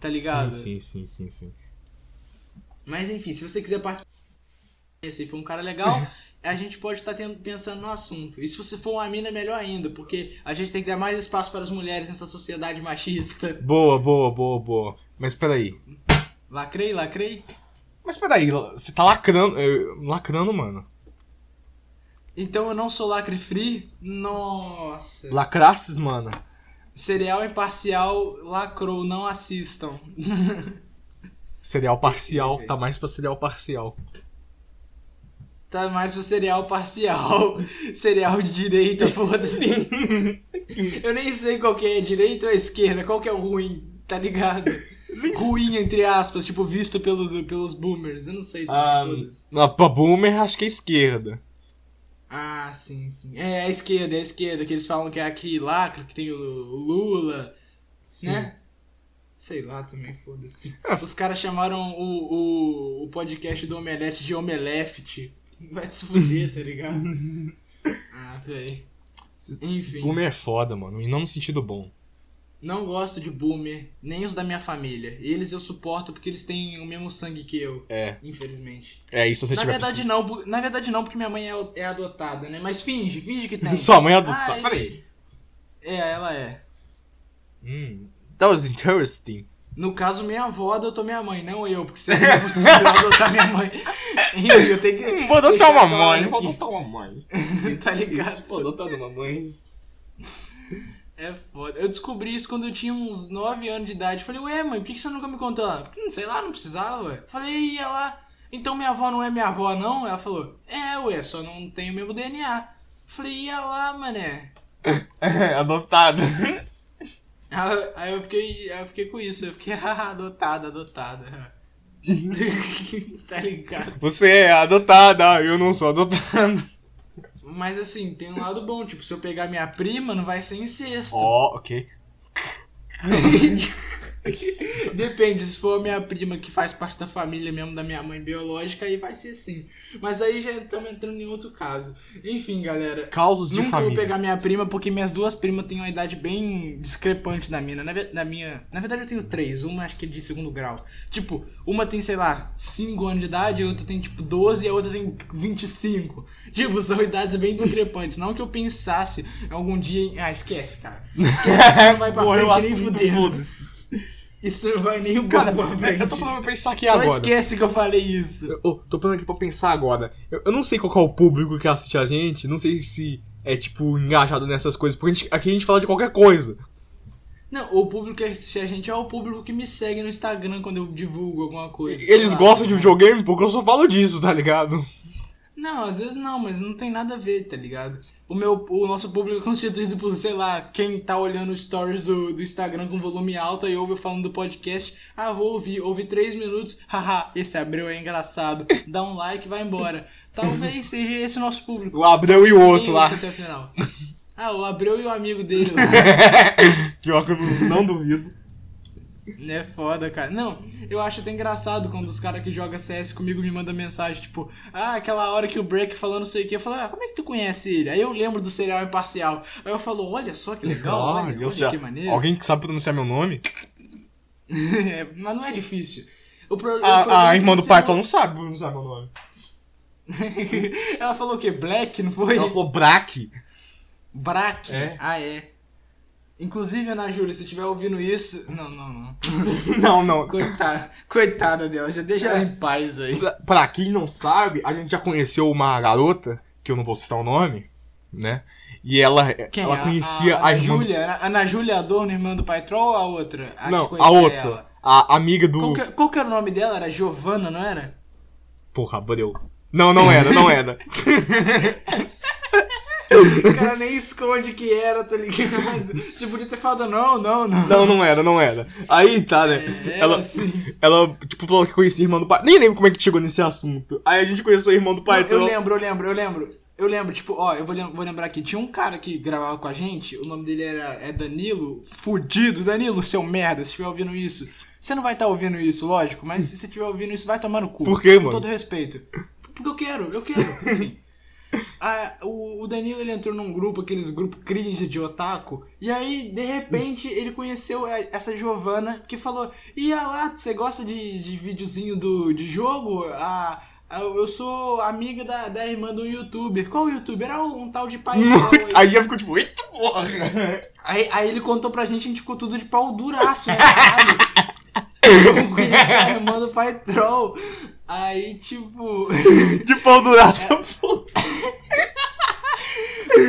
Tá ligado? Sim, sim, sim, sim, sim. Mas enfim, se você quiser participar, esse foi um cara legal, a gente pode estar tendo- pensando no assunto. E se você for uma mina, melhor ainda, porque a gente tem que dar mais espaço para as mulheres nessa sociedade machista. Boa, boa, boa, boa. Mas peraí. Lacrei, lacrei? Mas peraí, você tá lacrando. Lacrando, mano. Então eu não sou lacre free? Nossa. Lacrasses, mano. Cereal imparcial lacrou, não assistam. Cereal parcial. Tá mais pra cereal parcial. Tá mais pro cereal parcial. cereal de direita, foda-se. Eu nem sei qual que é, direita ou esquerda, qual que é o ruim, tá ligado? Ruim, entre aspas, tipo, visto pelos, pelos boomers. Eu não sei. Ah, foda-se. Na, pra boomer, acho que é esquerda. ah, sim, sim. É a esquerda, é a esquerda, que eles falam que é aqui lacre, que tem o, o Lula, né? Sei lá também, foda-se. Os caras chamaram o, o, o podcast do Omelete de Omeleft. Vai se fuder, tá ligado? ah, véi. Enfim. Boomer é foda, mano. E não no sentido bom. Não gosto de boomer, nem os da minha família. Eles eu suporto porque eles têm o mesmo sangue que eu, É. infelizmente. É isso se você Na tiver verdade não, na verdade não, porque minha mãe é, é adotada, né? Mas finge, finge que tem. Sua mãe é adotada. Ah, Peraí. É, ela é. Hum. That was interesting. No caso, minha avó adotou minha mãe, não eu, porque seria impossível eu adotar minha mãe. Enfim, eu tenho que. Vou adotar uma mãe. Vou adotar uma mãe. Tá ligado? Vou adotar uma mãe. É foda. Eu descobri isso quando eu tinha uns 9 anos de idade. Falei, ué, mãe, por que você nunca me contou? Não sei lá, não precisava, ué. Falei, e ela. Então minha avó não é minha avó, não? Ela falou, é, ué, só não tem o mesmo DNA. Falei, ia lá, mané. Adotado. Aí eu fiquei, eu fiquei com isso, eu fiquei ah, adotada, adotada. tá ligado? Você é adotada, eu não sou adotado. Mas assim, tem um lado bom, tipo, se eu pegar minha prima, não vai ser incesto. Ó, ok. Depende, se for a minha prima que faz parte da família mesmo da minha mãe biológica, aí vai ser sim. Mas aí já estamos entrando em outro caso. Enfim, galera. Causos de Nunca família. vou pegar minha prima porque minhas duas primas têm uma idade bem discrepante da minha. Na, na minha. Na verdade eu tenho três, uma acho que é de segundo grau. Tipo, uma tem, sei lá, 5 anos de idade, a outra tem tipo 12 e a outra tem 25. Tipo, são idades bem discrepantes. Não que eu pensasse algum dia em. Ah, esquece, cara. Esquece, não vai pra o frente nem foda-se. Isso não vai nem um Cara, pouco pra frente. eu tô falando pra pensar aqui Só agora. esquece que eu falei isso. Eu, eu tô falando aqui pra pensar agora. Eu, eu não sei qual é o público que assiste a gente, não sei se é, tipo, engajado nessas coisas, porque a gente- aqui a gente fala de qualquer coisa. Não, o público que assiste a gente é o público que me segue no Instagram quando eu divulgo alguma coisa. Eles lá. gostam de videogame porque eu só falo disso, tá ligado? Não, às vezes não, mas não tem nada a ver, tá ligado? O, meu, o nosso público é constituído por, sei lá, quem tá olhando os stories do, do Instagram com volume alto e ouve eu falando do podcast. Ah, vou ouvir, ouvi três minutos, haha, esse Abreu é engraçado. Dá um like e vai embora. Talvez seja esse o nosso público. O Abreu e o outro lá. Ah, o Abreu e o amigo dele lá. Pior que eu não duvido. É foda, cara. Não, eu acho até engraçado quando os caras que jogam CS comigo me mandam mensagem, tipo, ah, aquela hora que o Break falou não sei o que. Eu falo, ah, como é que tu conhece ele? Aí eu lembro do serial imparcial. Aí eu falo, olha só que legal, Ah, olha, olha que maneiro. Alguém que sabe pronunciar meu nome? É, mas não é difícil. O pro- o A, problema é a que irmã do Python não- sabe pronunciar meu nome. Ela falou o quê? Black, não foi? Ela falou Braque. Brack? É. Ah, é. Inclusive, Ana Júlia, se estiver ouvindo isso. Não, não, não. Não, não. Coitada, coitada dela, já deixa ela em paz aí. Pra, pra quem não sabe, a gente já conheceu uma garota, que eu não vou citar o nome, né? E ela, Quem? ela A- conhecia a, a, Ana irmã. Júlia? Ana- Ana Júlia Adorno, irmã do Patrol ou a outra? A não, a outra. ela? A amiga do. Qual que, qual que era o nome dela? Era Giovana, não era? Porra, Abreu. Não, não era, não era. O cara nem esconde que era, tá ligado? Você podia ter falado não, não, não. Não, não era, não era. Aí tá, né? É, ela, assim. ela, tipo, falou que conhecia a irmã do pai. Nem lembro como é que chegou nesse assunto. Aí a gente conheceu a irmã do pai. Não, eu lembro, eu lembro, eu lembro. Eu lembro, tipo, ó, eu vou, lem- vou lembrar aqui. Tinha um cara que gravava com a gente, o nome dele era é Danilo, fudido. Danilo, seu merda, se estiver ouvindo isso. Você não vai estar ouvindo isso, lógico, mas se você estiver ouvindo isso, vai tomar no cu. Por quê, Com mano? todo respeito. Porque eu quero, eu quero. Enfim. Ah, o, o Danilo ele entrou num grupo, aqueles grupos cringe de otaku, e aí, de repente, ele conheceu a- essa Giovana que falou: Ia lá, você gosta de, de videozinho do, de jogo? Ah, ah, eu sou amiga da, da irmã do youtuber. Qual youtuber? Era um, tal de pai. Aí já ficou tipo, eita porra! Aí, aí ele contou pra gente, a gente ficou tudo de pau duraço, né? caralho? Eu conheci a irmã do pai troll. Aí, tipo. De pau duraça, porra.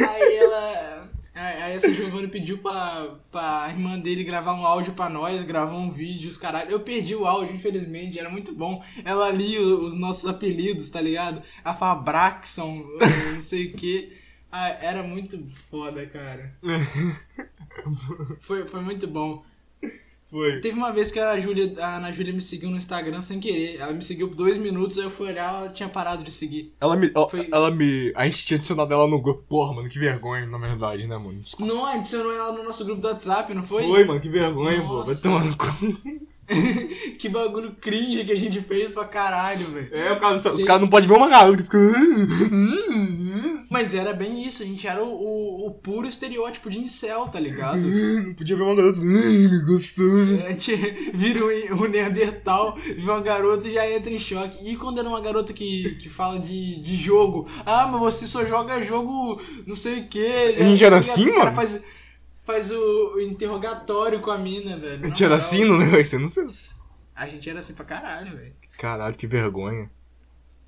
Aí ela. Aí essa Giovanna pediu pra, pra irmã dele gravar um áudio pra nós, gravar um vídeo, os caralho. Eu perdi o áudio, infelizmente, era muito bom. Ela lia os nossos apelidos, tá ligado? Ela fala Braxon, não sei o que. era muito foda, cara. Foi, foi muito bom. Foi. Teve uma vez que a Júlia, a Ana Júlia me seguiu no Instagram sem querer. Ela me seguiu por dois minutos, aí eu fui olhar, ela tinha parado de seguir. Ela me, ela, Foi- ela me. A gente tinha adicionado ela no grupo. Porra, mano, que vergonha, na verdade, né, mano? Desculpa. Não, adicionou ela no nosso grupo do WhatsApp, não foi? Foi, mano, que vergonha, pô. Vai Nossa. tomar no cu. que bagulho cringe que a gente fez pra caralho, velho. É, cara, os caras não podem ver uma garota que fica. Mas era bem isso, a gente era o, o, o puro estereótipo de incel, tá ligado? Não podia ver uma garota. Ai, gostoso. A gente vira o, o Neandertal, vê uma garota e já entra em choque. E quando era uma garota que, que fala de, de jogo, ah, mas você só joga jogo não sei o que. A gente era assim, mano? Faz, faz o, o interrogatório com a mina, velho. A gente era assim no negócio, eu não sei. A gente era assim pra caralho, velho. Caralho, que vergonha.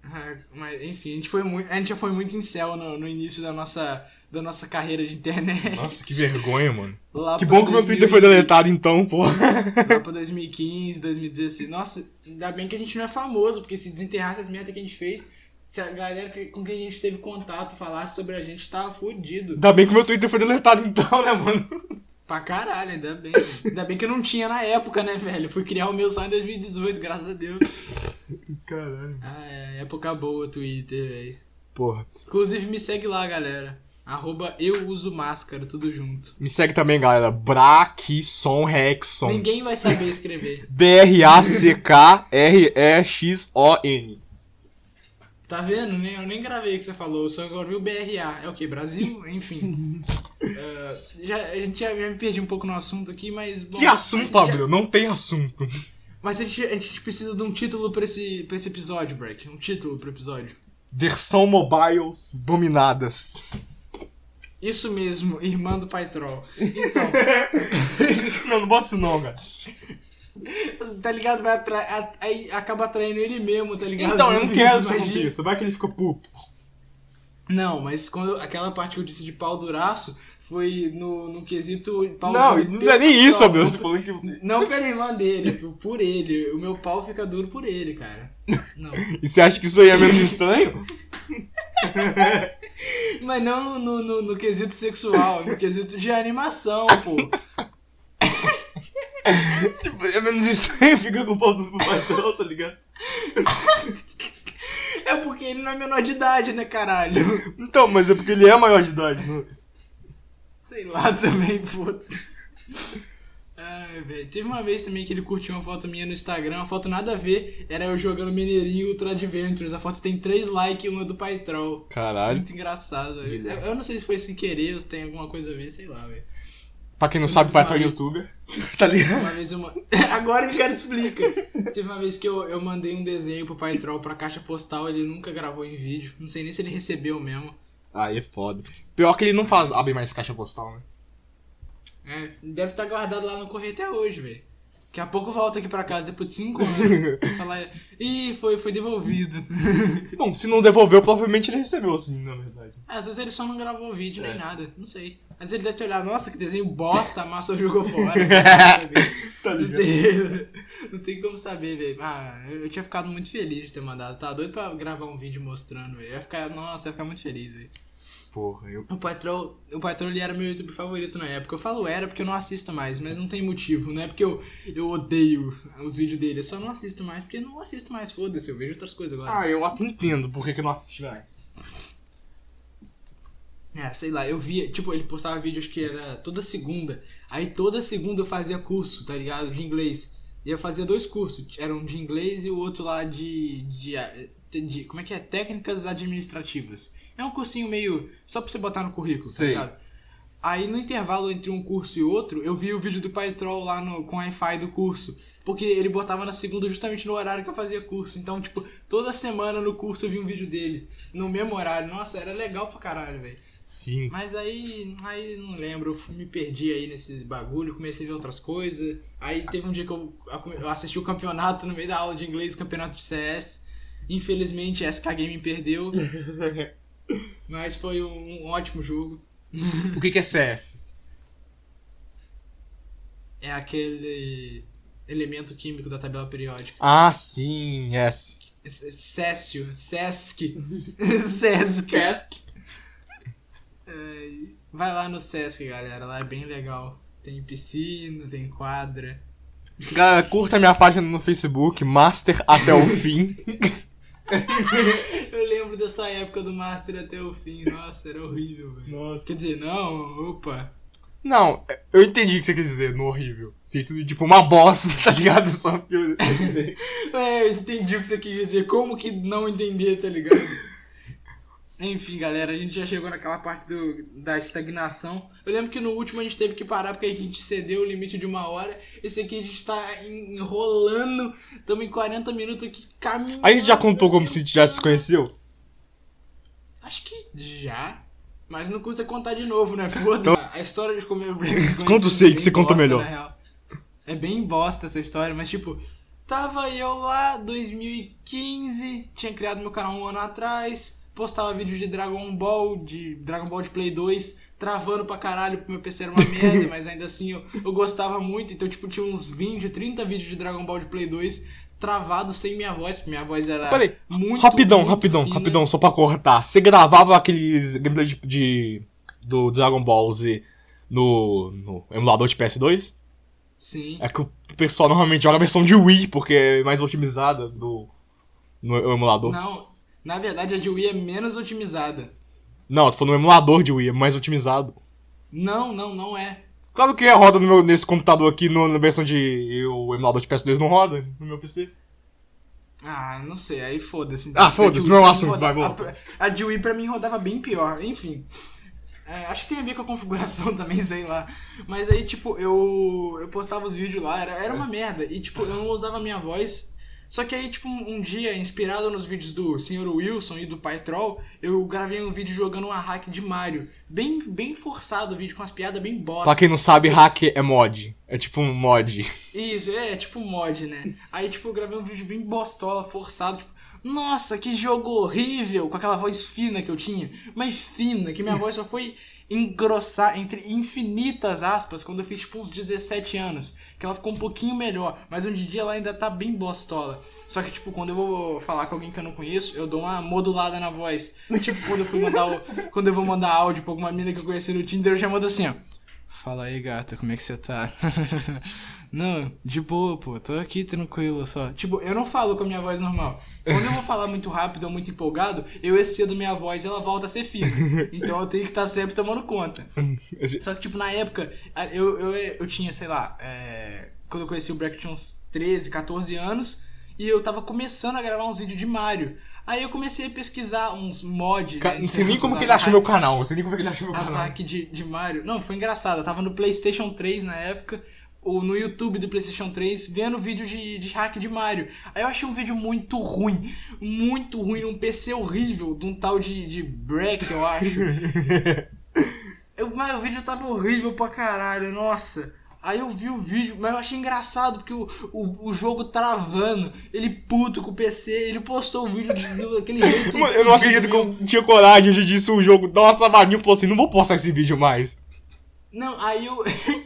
Ah, Mas enfim, a gente, foi muito, a gente já foi muito incel no, no início da nossa, da nossa carreira de internet. Nossa, que vergonha, mano. Lá Que bom que meu 2000 Twitter foi deletado então, porra. Lá pra 2015, 2016. Nossa, ainda bem que a gente não é famoso, porque se desenterrasse as metas que a gente fez, se a galera com quem a gente teve contato falasse sobre a gente, tava fudido. Ainda bem que meu Twitter foi deletado então, né, mano? Pra caralho, ainda bem. velho. Ainda bem que eu não tinha na época, né, velho? Eu fui criar o meu só em 2018, graças a Deus. Caralho. Ah, é, época boa, Twitter, velho. Porra. Inclusive, me segue lá, galera. Arroba eu uso máscara, tudo junto. Me segue também, galera. Braquisson Rexon. Ninguém vai saber escrever. B-R-A-C-K-R-E-X-O-N. Tá vendo? Nem, eu nem gravei o que você falou, eu só agora vi o BRA. É o que? Brasil? Enfim. Ah, já, a gente já, já me perdi um pouco no assunto aqui, mas. bom, Que assunto, a gente já- Abreu? Não tem assunto. Mas a gente, a gente precisa de um título pra esse, pra esse episódio, Break. Um título pro episódio. Versão mobiles dominadas. Isso mesmo, irmã do Pai Troll. Então, Não, não bota isso não, cara. tá ligado? Vai atra... aí acaba atraindo ele mesmo, tá ligado? Então, eu não quero que isso. Vai que ele fica puto. Não, mas quando aquela parte que eu disse de pau duraço foi no, no quesito pau Não, duro não é nem isso, Não, Abreu. Você falando que... Não pela irmã dele, por ele. O meu pau fica duro por ele, cara. Não. E você acha que isso aí é menos estranho? Mas não no, no, no quesito sexual, no quesito de animação, pô. Tipo, é menos estranho ficar com pau do patrão, tá ligado? É porque ele não é menor de idade, né, caralho? Então, mas é porque ele é maior de idade. Não... Sei lá também, foda-se. Ai, velho. Teve uma vez também que ele curtiu uma foto minha no Instagram, uma foto nada a ver, era eu jogando Mineirinho Ultra Adventures. A foto tem 3 likes e uma do Pai Troll. Caralho. Muito engraçado. Eu, eu não sei se foi sem querer ou se tem alguma coisa a ver, sei lá, velho. Pra quem não sabe, o patrão é youtuber. Tá ligado? Uma vez eu. ma- Agora o cara explica. Teve uma vez que eu, eu mandei um desenho pro Pai Troll pra caixa postal, ele nunca gravou em vídeo. Não sei nem se ele recebeu mesmo. Aí é foda. Pior que ele não faz, abre mais caixa postal, né? É, deve estar guardado lá no correio até hoje, velho. Daqui a pouco volta aqui pra casa depois de 5 anos. Falar, ih, foi, foi devolvido. Bom, se não devolveu, provavelmente ele recebeu, assim, na verdade. Às vezes ele só não gravou o vídeo nem É. nada, não sei. Às vezes ele deve ter olhado, nossa, que desenho bosta, a massa jogou fora. lá, sabe? Tá Não tem, não tem como saber, velho. Ah, eu eu tinha ficado muito feliz de ter mandado. Tá doido pra gravar um vídeo mostrando, velho. Eu ia ficar, nossa, eu ia ficar muito feliz, velho. Porra, eu. O Patrol, o Patrol ele era meu YouTube favorito na época. Eu falo era porque eu não assisto mais, mas não tem motivo. Não é porque eu, eu odeio os vídeos dele. Eu só não assisto mais porque eu não assisto mais. Foda-se, eu vejo outras coisas agora. Ah, eu até entendo por que que eu não assisti mais. É, sei lá, eu via, tipo, ele postava vídeo, acho que era toda segunda. Aí toda segunda eu fazia curso, tá ligado? De inglês. E ia fazer dois cursos. Era um de inglês e o outro lá de, de, de- Como é que é? Técnicas administrativas. É um cursinho meio. Só pra você botar no currículo, tá ligado? Aí no intervalo entre um curso e outro, eu vi o vídeo do Pai Troll lá no, com o Wi-Fi do curso. Porque ele botava na segunda justamente no horário que eu fazia curso. Então, tipo, toda semana no curso eu vi um vídeo dele. No mesmo horário. Nossa, era legal pra caralho, velho. Sim. Mas aí, aí não lembro, eu fui- me perdi aí nesse bagulho, comecei a ver outras coisas. Aí teve um dia que eu, eu assisti o campeonato no meio da aula de inglês, campeonato de CS. Infelizmente, SK Gaming perdeu, mas foi um, um ótimo jogo. O que, que é CS? É aquele elemento químico da tabela periódica. Ah, sim, yes. Cécio, Sesc. Sesc. É, Vai lá no Sesc, galera, lá é bem legal. Tem piscina, tem quadra. Galera, curta minha página no Facebook, Master até o fim. Eu lembro dessa época do Master até o fim. Nossa, era horrível, velho. Nossa. Quer dizer, não, opa. Não, eu entendi o que você quis dizer no horrível. Sim, tudo tipo uma bosta, tá ligado? Só que eu É, eu entendi o que você quis dizer. Como que não entender, tá ligado? Enfim, galera, a gente já chegou naquela parte do, da estagnação. Eu lembro que no último a gente teve que parar porque a gente cedeu o limite de uma hora. Esse aqui a gente tá enrolando. Estamos em 40 minutos aqui caminhando. A gente já contou como se já se conheceu? Acho que já. Mas não custa contar de novo, né? Foda-se. A história de comer o Brex Conta o sei que você conta melhor. É bem bosta essa história, mas tipo, tava eu lá, 2015, tinha criado meu canal um ano atrás, postava vídeo de Dragon Ball, de Dragon Ball de Play 2, travando pra caralho, porque meu PC era uma merda, mas ainda assim eu, eu gostava muito, então tipo, tinha uns 20, 30 vídeos de Dragon Ball de Play 2 travados sem minha voz, porque minha voz era Peraí, muito rapidão, muito rapidão, fina. rapidão, só pra cortar. Você gravava aqueles gameplay de, de- do Dragon Ball Z no, no emulador de PS2? Sim. É que o pessoal normalmente joga a versão de Wii, porque é mais otimizada do, no emulador. Não, na verdade a de Wii é menos otimizada. tô falando no emulador de Wii, é mais otimizado. Não, não, não é. Claro que roda no meu, nesse computador aqui, no- na versão de. O emulador de PS2 não roda no meu PC. Ah, não sei, aí foda-se. Ah, A foda-se, não é um assunto, vai, rodava- A, a de Wii pra mim rodava bem pior, enfim. É, acho que tem a ver com a configuração também, sei lá. Mas aí, tipo, eu, eu postava os vídeos lá, era, era uma merda. E, tipo, eu não usava a minha voz. Só que aí, tipo, um, um dia, inspirado nos vídeos do Sr. Wilson e do Pai Troll, eu gravei um vídeo jogando uma hack de Mario. Bem, bem forçado o vídeo, com as piadas bem bosta. Pra quem não sabe, hack é mod. É tipo um mod. Isso, é, tipo mod, né? Aí, tipo, eu gravei um vídeo bem bostola, forçado, tipo, nossa, que jogo horrível, com aquela voz fina que eu tinha, mas fina, que minha voz só foi engrossar, entre infinitas aspas, quando eu fiz, tipo, uns 17 anos, que ela ficou um pouquinho melhor, mas hoje em dia ela ainda tá bem bostola. Só que, tipo, quando eu vou falar com alguém que eu não conheço, eu dou uma modulada na voz. Tipo, quando eu fui mandar o, quando eu vou mandar áudio pra alguma mina que eu conheci no Tinder, eu já mando assim, ó. Fala aí, gata, como é que você tá? não, de boa, pô, tô aqui tranquilo só. Tipo, eu não falo com a minha voz normal. Quando eu vou falar muito rápido ou muito empolgado, eu excedo minha voz e ela volta a ser fina. Então eu tenho que estar sempre tomando conta. Só que, tipo, na época, eu, eu, eu tinha, sei lá, é, quando eu conheci o Breck tinha uns 13, 14 anos, e eu tava começando a gravar uns vídeos de Mario. Aí eu comecei a pesquisar uns mods. Ca- né, Não sei nem como que ele achou meu canal. Não sei nem como que ele achou meu canal. hack de, de Mario. Não, foi engraçado. Eu tava no PlayStation 3 na época, ou no YouTube do PlayStation 3, vendo vídeo de, de hack de Mario. Aí eu achei um vídeo muito ruim, muito ruim, num PC horrível, de um tal de, de Breck, eu acho. Eu- mas o vídeo tava horrível pra caralho, nossa. Aí eu vi o vídeo, mas eu achei engraçado, porque o, o, o jogo travando, ele puto com o PC, ele postou o vídeo de- daquele jeito. Mano, eu não acredito que eu tinha coragem de disso o jogo. Dá uma travadinha e falou assim: não vou postar esse vídeo mais. Não, aí eu.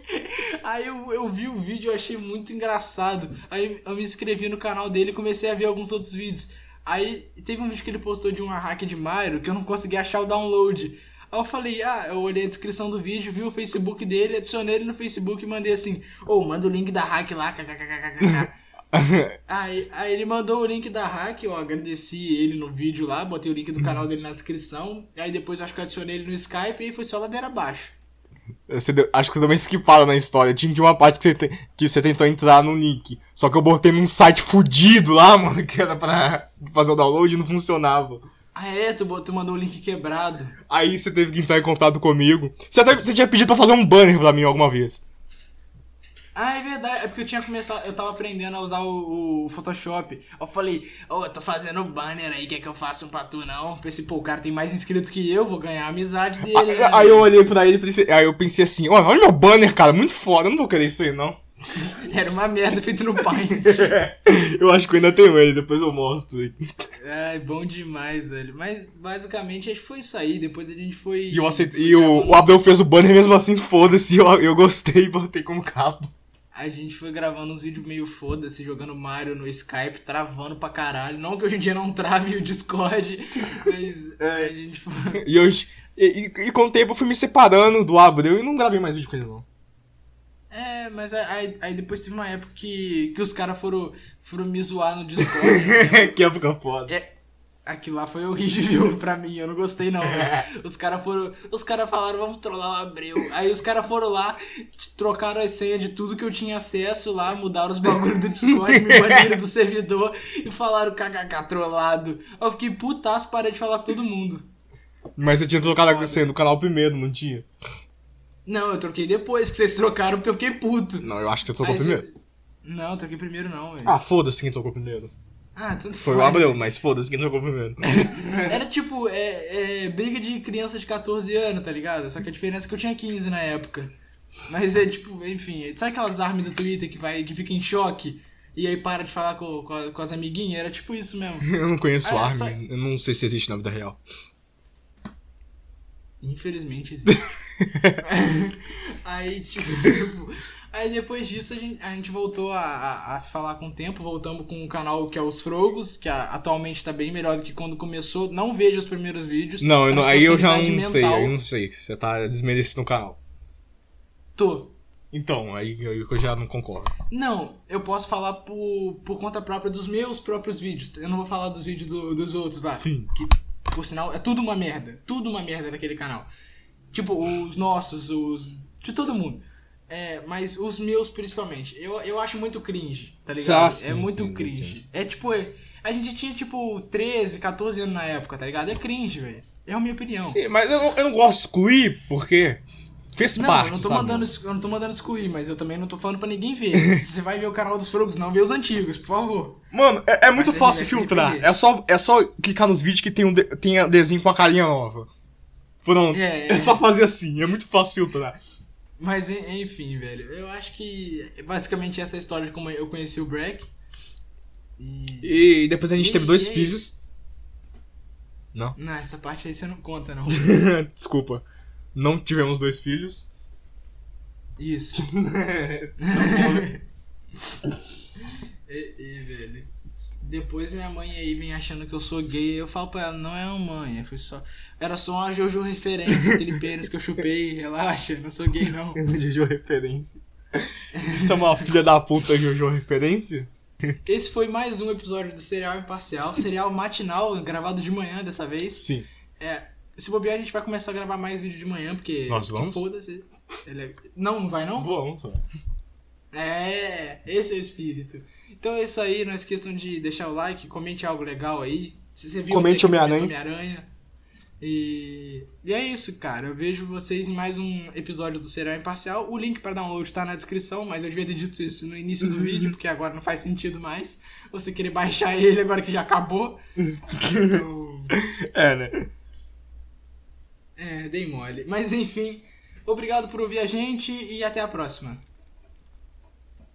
aí eu, eu vi o vídeo e achei muito engraçado. Aí eu me inscrevi no canal dele e comecei a ver alguns outros vídeos. Aí teve um vídeo que ele postou de uma hack de Mario que eu não consegui achar o download. Aí eu falei, ah, eu olhei a descrição do vídeo, vi o Facebook dele, adicionei ele no Facebook e mandei assim, ô, manda o link da hack lá. Aí, aí ele mandou o link da hack, eu agradeci ele no vídeo lá, botei o link do canal dele na descrição, aí depois acho que eu adicionei ele no Skype e foi só ladeira abaixo. Você deu- acho que você deu uma esquipada na história. Tinha uma parte que você, te- que você tentou entrar no nick. Só que eu botei num site fudido lá, mano, que era pra fazer o download e não funcionava. Ah, é? Tu, tu mandou o link quebrado. Aí você teve que entrar em contato comigo. Você, até, você tinha pedido pra fazer um banner pra mim alguma vez. Ah, é verdade. É porque eu tinha começado. Eu tava aprendendo a usar o, o Photoshop. Eu falei, ô, eu tô fazendo banner aí, quer que eu faça um pra tu não? Pensei, pô, o cara tem mais inscritos que eu, vou ganhar a amizade dele. Aí, né, aí eu olhei pra ele e pensei, aí eu pensei assim, olha, olha meu banner, cara, muito foda, eu não vou querer isso aí, não. Era uma merda feito no Paint. eu acho que eu ainda tenho ele, depois eu mostro aí. Ai, bom demais, velho. Mas basicamente acho que foi isso aí. Depois a gente foi. E, eu aceitei, e o, o Abel fez o banner mesmo assim, foda-se, eu, eu gostei e botei como cabo. A gente foi gravando uns vídeos meio foda-se, jogando Mario no Skype, travando pra caralho. Não que hoje em dia não trave o Discord, mas É. a gente foi. E, eu, e, e, com o tempo eu fui me separando do Abreu e não gravei mais vídeo com ele, não. É, mas aí, aí depois teve uma época que, que os caras foram, foram me zoar no Discord. né? que época foda. Aquilo lá foi horrível pra mim, eu não gostei não, velho. Os caras foram. Os caras falaram, vamos trollar o Abreu. Aí os caras foram lá, trocaram a senha de tudo que eu tinha acesso lá, mudaram os bagulhos do Discord, me baniram do servidor e falaram kkk trollado. Eu fiquei putaço, parei de falar com todo mundo. Mas você tinha trocado a senha do canal primeiro, não tinha? Não, eu troquei depois que vocês trocaram porque eu fiquei puto. Não, eu acho que você trocou Aí primeiro. você- Não, eu troquei primeiro não, velho. Ah, foda-se quem trocou primeiro. Ah, tanto Foi o faz. Abreu, mas foda-se quem trocou primeiro. Era tipo, é, é, briga de criança de 14 anos, tá ligado? Só que a diferença é que eu tinha 15 na época. Mas é tipo, enfim, sabe aquelas armas do Twitter que, vai, que fica em choque? E aí para de falar com, com, a- com as amiguinhas? Era tipo isso mesmo. eu não conheço Ah, Armin, só- eu não sei se existe na vida real. Infelizmente existe. aí, tipo. Aí depois disso a gente, a gente voltou a, a, a se falar com o tempo, voltamos com um canal que é os Frogos, que a- atualmente tá bem melhor do que quando começou. Não vejo os primeiros vídeos. Não, eu Era não- aí eu já não sei, mental. aí eu não sei. Você tá desmerecendo o canal. Tô. Então, aí eu, eu já não concordo. Não, eu posso falar por, por conta própria dos meus próprios vídeos. Eu não vou falar dos vídeos do- dos outros lá. Sim. Por sinal, é tudo uma merda. Tudo uma merda naquele canal. Tipo, os nossos, os. De todo mundo. É, mas os meus principalmente. Eu, eu acho muito cringe, tá ligado? Ah, sim, é muito cringe. É tipo. é- A gente tinha tipo 13, 14 anos na época, tá ligado? É cringe, velho. É a minha opinião. Sim, mas eu, não- eu não gosto de excluir, porque fez Não, parte, eu não, tô sabe? mandando, eu não tô mandando excluir, mas eu também não tô falando pra ninguém ver. Se você vai ver o canal dos Frogos, não vê os antigos, por favor. Mano, é, é muito Mas ele fácil filtrar. É só, é só clicar nos vídeos que tem um de, tem desenho com a carinha nova. Pronto. É, É, é. só fazer assim, é muito fácil filtrar. Mas en- enfim, velho. Eu acho que basicamente essa é a história de como eu conheci o Breck. E. E depois a gente E- teve dois é filhos. Não? Não, essa parte aí você não conta, não. Desculpa. Não tivemos dois filhos. Isso. e, e, velho. Depois minha mãe aí vem achando que eu sou gay. Eu falo pra ela, não é uma mãe, foi só. Era só uma Jojo referência, aquele pênis que eu chupei, relaxa, não sou gay não. Jojo referência. Isso é uma filha da puta Jojo referência? Esse foi mais um episódio do Serial Imparcial, serial matinal, gravado de manhã dessa vez. Sim. É, se bobear, a gente vai começar a gravar mais vídeo de manhã, porque. Nós vamos? Foda-se. É- Não, não vai não? Vamos. É, esse é o espírito. Então é isso aí, não esqueçam de deixar o like, comente algo legal aí. Se você viu Comente aqui, Homem-Aranha. E... e é isso, cara. Eu vejo vocês em mais um episódio do Serial Imparcial. O link para download tá na descrição, mas eu devia ter dito isso no início do vídeo, porque agora não faz sentido mais você querer baixar ele agora que já acabou. Então, É, né? é, dei mole. Mas enfim, obrigado por ouvir a gente e até a próxima.